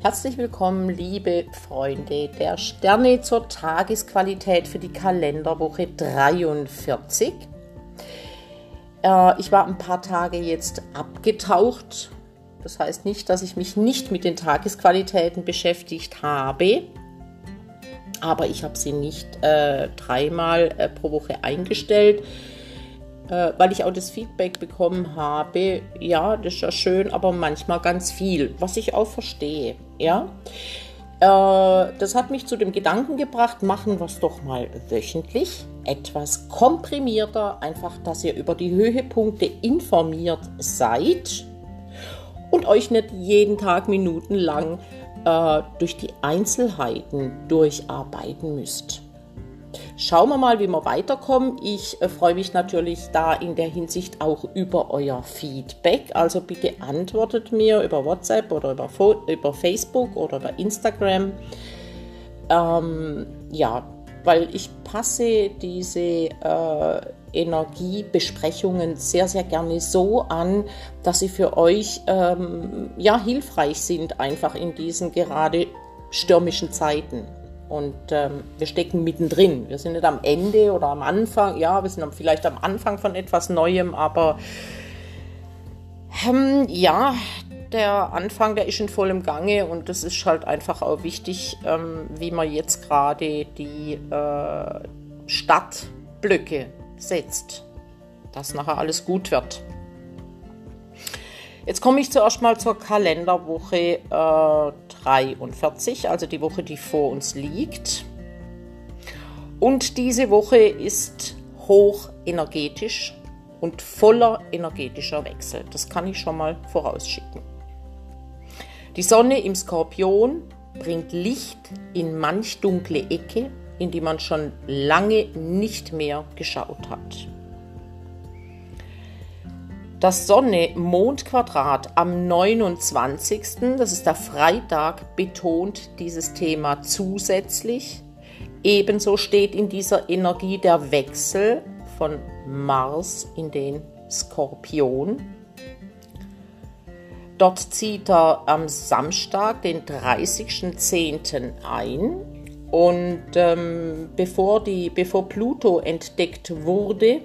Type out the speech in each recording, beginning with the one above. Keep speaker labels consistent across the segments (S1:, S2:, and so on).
S1: Herzlich willkommen, liebe Freunde der Sterne zur Tagesqualität für die Kalenderwoche 43. Äh, ich war ein paar Tage jetzt abgetaucht. Das heißt nicht, dass ich mich nicht mit den Tagesqualitäten beschäftigt habe, aber ich habe sie nicht äh, dreimal äh, pro Woche eingestellt äh, weil ich auch das Feedback bekommen habe, ja, das ist ja schön, aber manchmal ganz viel, was ich auch verstehe, ja. Äh, das hat mich zu dem Gedanken gebracht, machen wir es doch mal wöchentlich, etwas komprimierter, einfach, dass ihr über die Höhepunkte informiert seid und euch nicht jeden Tag minutenlang äh, durch die Einzelheiten durcharbeiten müsst. Schauen wir mal, wie wir weiterkommen. Ich äh, freue mich natürlich da in der Hinsicht auch über euer Feedback. Also bitte antwortet mir über WhatsApp oder über, über Facebook oder über Instagram. Ähm, ja, weil ich passe diese äh, Energiebesprechungen sehr, sehr gerne so an, dass sie für euch ähm, ja hilfreich sind, einfach in diesen gerade stürmischen Zeiten. Und ähm, wir stecken mittendrin. Wir sind nicht am Ende oder am Anfang. Ja, wir sind vielleicht am Anfang von etwas Neuem, aber ähm, ja, der Anfang, der ist in vollem Gange und das ist halt einfach auch wichtig, ähm, wie man jetzt gerade die äh, Stadtblöcke setzt, dass nachher alles gut wird. Jetzt komme ich zuerst mal zur Kalenderwoche äh, 43, also die Woche, die vor uns liegt. Und diese Woche ist hoch energetisch und voller energetischer Wechsel. Das kann ich schon mal vorausschicken. Die Sonne im Skorpion bringt Licht in manch dunkle Ecke, in die man schon lange nicht mehr geschaut hat. Das Sonne-Mond-Quadrat am 29., das ist der Freitag, betont dieses Thema zusätzlich. Ebenso steht in dieser Energie der Wechsel von Mars in den Skorpion. Dort zieht er am Samstag, den 30.10. ein. Und ähm, bevor, die, bevor Pluto entdeckt wurde,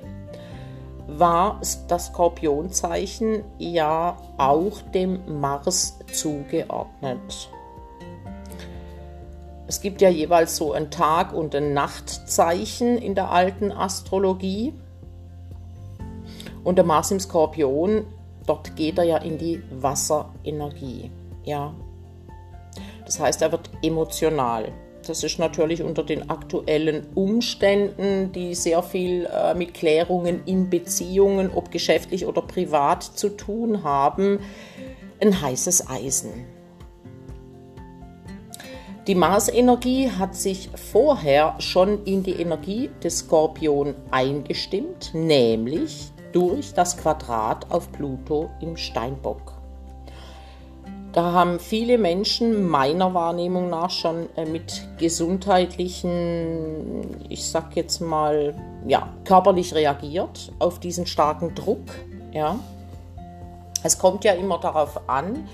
S1: war das Skorpionzeichen ja auch dem Mars zugeordnet. Es gibt ja jeweils so ein Tag- und ein Nachtzeichen in der alten Astrologie. Und der Mars im Skorpion, dort geht er ja in die Wasserenergie. Ja. Das heißt, er wird emotional. Das ist natürlich unter den aktuellen Umständen, die sehr viel äh, mit Klärungen in Beziehungen, ob geschäftlich oder privat zu tun haben, ein heißes Eisen. Die Marsenergie hat sich vorher schon in die Energie des Skorpion eingestimmt, nämlich durch das Quadrat auf Pluto im Steinbock. Da haben viele Menschen meiner Wahrnehmung nach schon äh, mit gesundheitlichen, ich sag jetzt mal, ja, körperlich reagiert auf diesen starken Druck. Ja. Es kommt ja immer darauf an,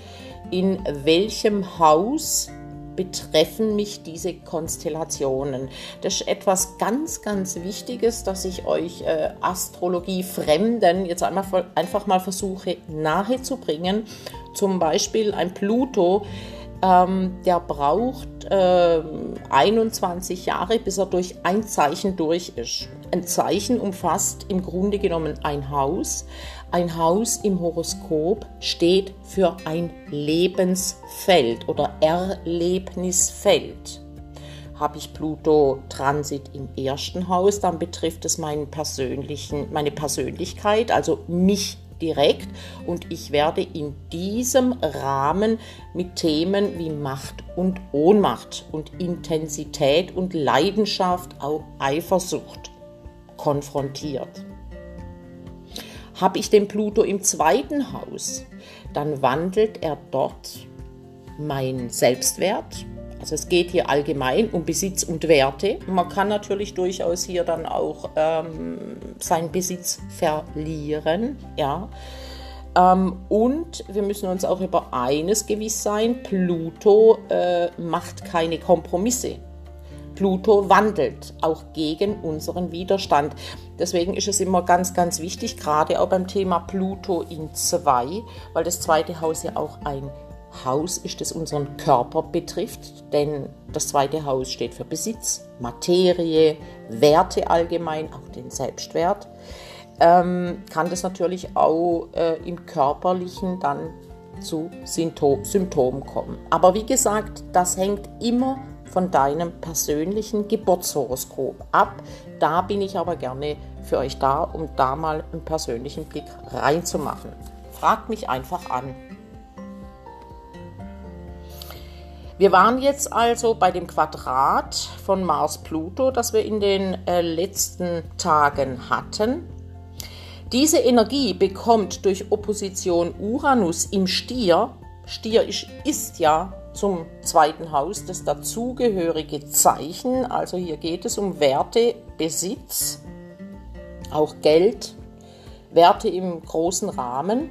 S1: in welchem Haus betreffen mich diese Konstellationen. Das ist etwas ganz, ganz Wichtiges, dass ich euch äh, Astrologie Fremden jetzt einmal, einfach mal versuche nahezubringen zum Beispiel ein Pluto, ähm, der braucht äh, 21 Jahre, bis er durch ein Zeichen durch ist. Ein Zeichen umfasst im Grunde genommen ein Haus. Ein Haus im Horoskop steht für ein Lebensfeld oder Erlebnisfeld. Habe ich Pluto Transit im ersten Haus, dann betrifft es meinen persönlichen, meine Persönlichkeit, also mich direkt und ich werde in diesem Rahmen mit Themen wie Macht und Ohnmacht und Intensität und Leidenschaft, auch Eifersucht konfrontiert. Habe ich den Pluto im zweiten Haus, dann wandelt er dort mein Selbstwert, also es geht hier allgemein um Besitz und Werte. Man kann natürlich durchaus hier dann auch ähm, seinen Besitz verlieren. Ja. Ähm, und wir müssen uns auch über eines gewiss sein, Pluto äh, macht keine Kompromisse. Pluto wandelt auch gegen unseren Widerstand. Deswegen ist es immer ganz, ganz wichtig, gerade auch beim Thema Pluto in zwei, weil das zweite Haus ja auch ein Haus ist, das unseren Körper betrifft, denn das zweite Haus steht für Besitz, Materie, Werte allgemein, auch den Selbstwert ähm, kann das natürlich auch äh, im körperlichen dann zu Symptomen kommen. Aber wie gesagt, das hängt immer von deinem persönlichen Geburtshoroskop ab. Da bin ich aber gerne für euch da, um da mal einen persönlichen Blick reinzumachen. Fragt mich einfach an. Wir waren jetzt also bei dem Quadrat von Mars-Pluto, das wir in den äh, letzten Tagen hatten. Diese Energie bekommt durch Opposition Uranus im Stier, Stier ist, ist ja zum zweiten Haus das dazugehörige Zeichen, also hier geht es um Werte, Besitz, auch Geld, Werte im großen Rahmen.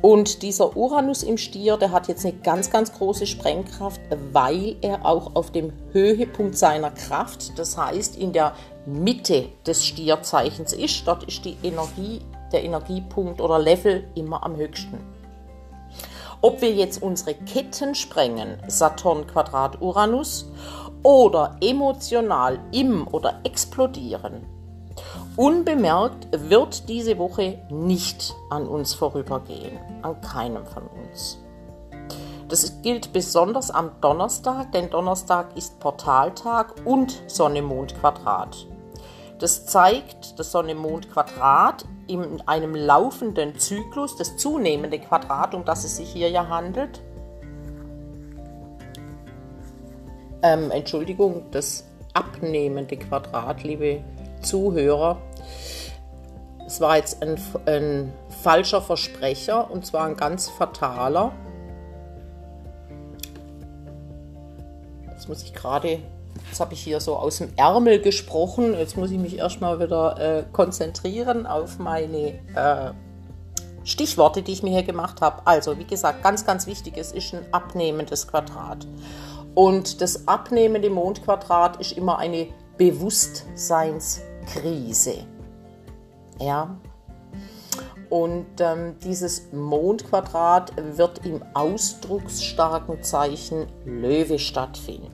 S1: Und dieser Uranus im Stier, der hat jetzt eine ganz, ganz große Sprengkraft, weil er auch auf dem Höhepunkt seiner Kraft, das heißt in der Mitte des Stierzeichens ist. Dort ist die Energie, der Energiepunkt oder Level immer am höchsten. Ob wir jetzt unsere Ketten sprengen, Saturn Quadrat Uranus, oder emotional im oder explodieren, unbemerkt wird diese Woche nicht an uns vorübergehen, an keinem von uns. Das gilt besonders am Donnerstag, denn Donnerstag ist Portaltag und Sonne-Mond-Quadrat. Das zeigt das Sonne-Mond-Quadrat in einem laufenden Zyklus, das zunehmende Quadrat, um das es sich hier ja handelt. Ähm, Entschuldigung, das abnehmende Quadrat, liebe Zuhörer. Es war jetzt ein, ein falscher Versprecher und zwar ein ganz fataler. Jetzt muss ich gerade Jetzt habe ich hier so aus dem Ärmel gesprochen. Jetzt muss ich mich erstmal wieder äh, konzentrieren auf meine äh, Stichworte, die ich mir hier gemacht habe. Also, wie gesagt, ganz, ganz wichtig, es ist ein abnehmendes Quadrat. Und das abnehmende Mondquadrat ist immer eine Bewusstseinskrise. Ja. Und ähm, dieses Mondquadrat wird im ausdrucksstarken Zeichen Löwe stattfinden.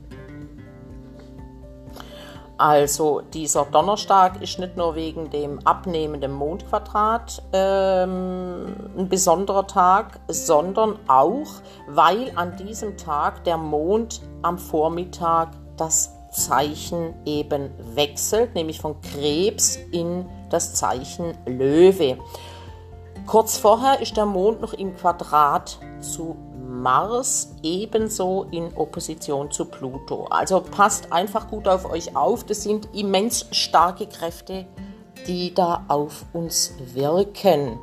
S1: Also dieser Donnerstag ist nicht nur wegen dem abnehmenden Mondquadrat ähm, ein besonderer Tag, sondern auch, weil an diesem Tag der Mond am Vormittag das Zeichen eben wechselt, nämlich von Krebs in das Zeichen Löwe. Kurz vorher ist der Mond noch im Quadrat zu Mars ebenso in Opposition zu Pluto. Also passt einfach gut auf euch auf. Das sind immens starke Kräfte, die da auf uns wirken.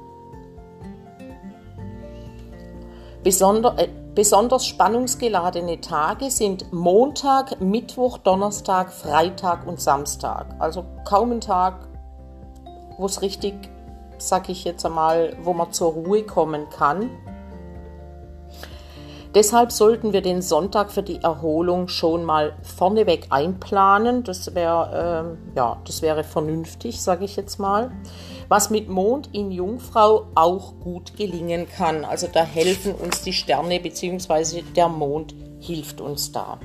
S1: Besonder, äh, besonders spannungsgeladene Tage sind Montag, Mittwoch, Donnerstag, Freitag und Samstag. Also kaum ein Tag, wo es richtig, sag ich jetzt einmal, wo man zur Ruhe kommen kann. Deshalb sollten wir den Sonntag für die Erholung schon mal vorneweg einplanen. Das, wär, äh, ja, das wäre vernünftig, sage ich jetzt mal. Was mit Mond in Jungfrau auch gut gelingen kann. Also da helfen uns die Sterne bzw. der Mond hilft uns da.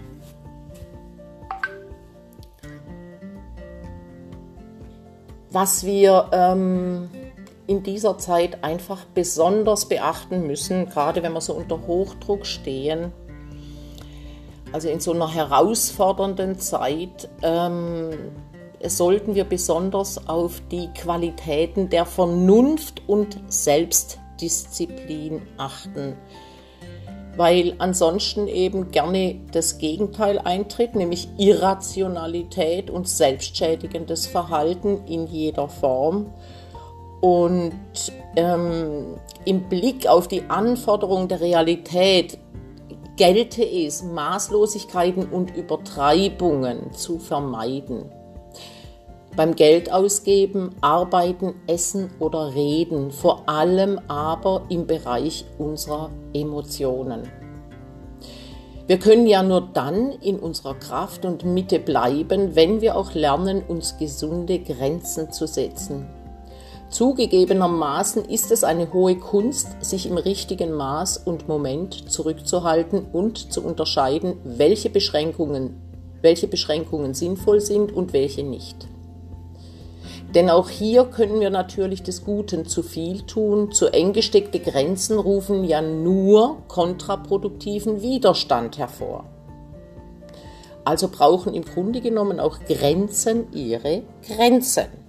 S1: Was wir ähm, in dieser Zeit einfach besonders beachten müssen, gerade wenn wir so unter Hochdruck stehen. Also in so einer herausfordernden Zeit ähm, sollten wir besonders auf die Qualitäten der Vernunft und Selbstdisziplin achten, weil ansonsten eben gerne das Gegenteil eintritt, nämlich Irrationalität und selbstschädigendes Verhalten in jeder Form. Und ähm, im Blick auf die Anforderungen der Realität gelte es, Maßlosigkeiten und Übertreibungen zu vermeiden. Beim Geld ausgeben, arbeiten, essen oder reden, vor allem aber im Bereich unserer Emotionen. Wir können ja nur dann in unserer Kraft und Mitte bleiben, wenn wir auch lernen, uns gesunde Grenzen zu setzen. Zugegebenermaßen ist es eine hohe Kunst, sich im richtigen Maß und Moment zurückzuhalten und zu unterscheiden, welche Beschränkungen, welche Beschränkungen sinnvoll sind und welche nicht. Denn auch hier können wir natürlich des Guten zu viel tun. Zu eng gesteckte Grenzen rufen ja nur kontraproduktiven Widerstand hervor. Also brauchen im Grunde genommen auch Grenzen ihre Grenzen.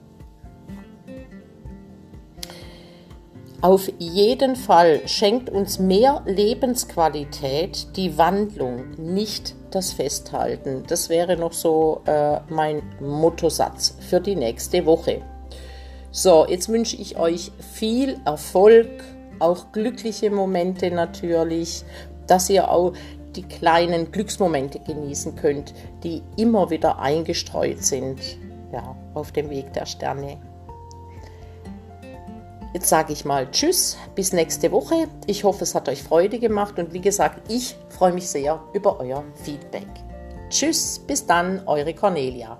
S1: Auf jeden Fall schenkt uns mehr Lebensqualität die Wandlung, nicht das Festhalten. Das wäre noch so äh, mein Mottosatz für die nächste Woche. So, jetzt wünsche ich euch viel Erfolg, auch glückliche Momente natürlich, dass ihr auch die kleinen Glücksmomente genießen könnt, die immer wieder eingestreut sind ja, auf dem Weg der Sterne. Jetzt sage ich mal Tschüss, bis nächste Woche. Ich hoffe, es hat euch Freude gemacht und wie gesagt, ich freue mich sehr über euer Feedback. Tschüss, bis dann, eure Cornelia.